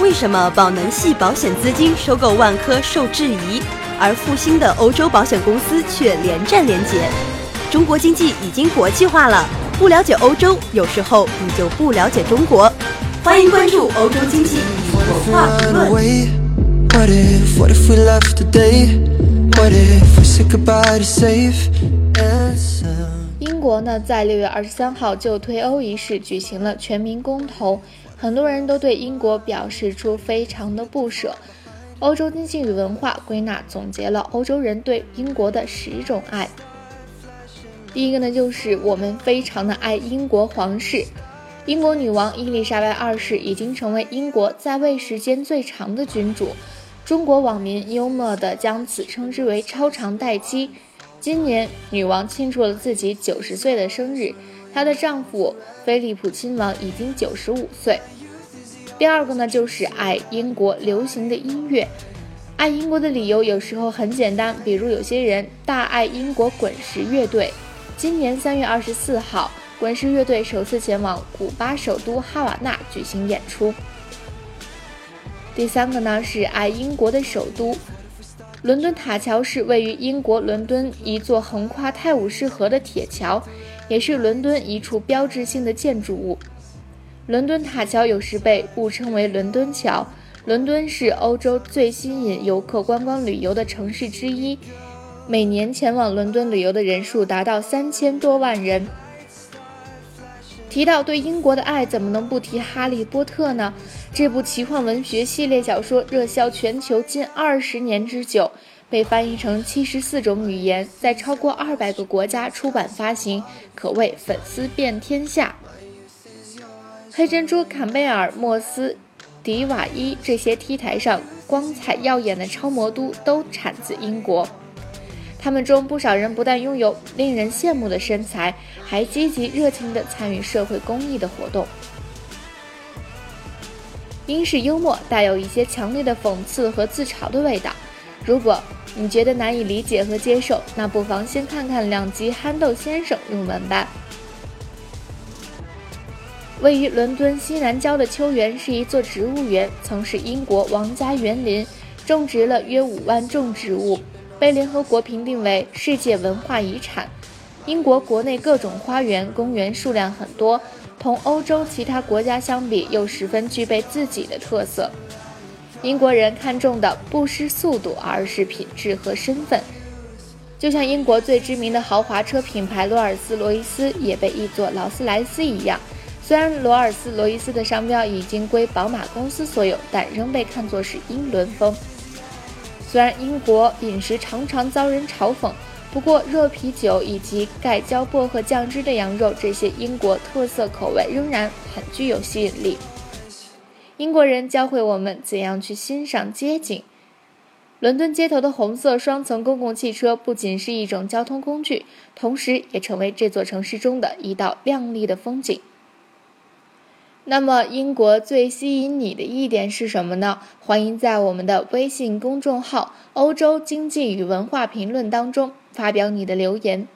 为什么宝能系保险资金收购万科受质疑，而复兴的欧洲保险公司却连战连捷？中国经济已经国际化了，不了解欧洲，有时候你就不了解中国。欢迎关注欧洲经济与文化评论。英国呢，在六月二十三号就退欧一事举行了全民公投，很多人都对英国表示出非常的不舍。欧洲经济与文化归纳总结了欧洲人对英国的十种爱。第一个呢，就是我们非常的爱英国皇室。英国女王伊丽莎白二世已经成为英国在位时间最长的君主。中国网民幽默地将此称之为“超长待机”。今年，女王庆祝了自己九十岁的生日，她的丈夫菲利普亲王已经九十五岁。第二个呢，就是爱英国流行的音乐。爱英国的理由有时候很简单，比如有些人大爱英国滚石乐队。今年三月二十四号，滚石乐队首次前往古巴首都哈瓦那举行演出。第三个呢是爱英国的首都，伦敦塔桥是位于英国伦敦一座横跨泰晤士河的铁桥，也是伦敦一处标志性的建筑物。伦敦塔桥有时被误称为伦敦桥。伦敦是欧洲最吸引游客观光旅游的城市之一，每年前往伦敦旅游的人数达到三千多万人。提到对英国的爱，怎么能不提《哈利波特》呢？这部奇幻文学系列小说热销全球近二十年之久，被翻译成七十四种语言，在超过二百个国家出版发行，可谓粉丝遍天下。黑珍珠、坎贝尔、莫斯、迪瓦伊这些 T 台上光彩耀眼的超模都都产自英国。他们中不少人不但拥有令人羡慕的身材，还积极热情地参与社会公益的活动。英式幽默带有一些强烈的讽刺和自嘲的味道。如果你觉得难以理解和接受，那不妨先看看两集《憨豆先生》入门吧。位于伦敦西南郊的秋园是一座植物园，曾是英国王家园林，种植了约五万种植物。被联合国评定为世界文化遗产。英国国内各种花园、公园数量很多，同欧洲其他国家相比，又十分具备自己的特色。英国人看重的不是速度，而是品质和身份。就像英国最知名的豪华车品牌罗尔斯罗伊斯也被译作劳斯莱斯一样，虽然罗尔斯罗伊斯的商标已经归宝马公司所有，但仍被看作是英伦风。虽然英国饮食常常遭人嘲讽，不过热啤酒以及盖浇薄荷酱汁的羊肉这些英国特色口味仍然很具有吸引力。英国人教会我们怎样去欣赏街景。伦敦街头的红色双层公共汽车不仅是一种交通工具，同时也成为这座城市中的一道亮丽的风景。那么，英国最吸引你的一点是什么呢？欢迎在我们的微信公众号“欧洲经济与文化评论”当中发表你的留言。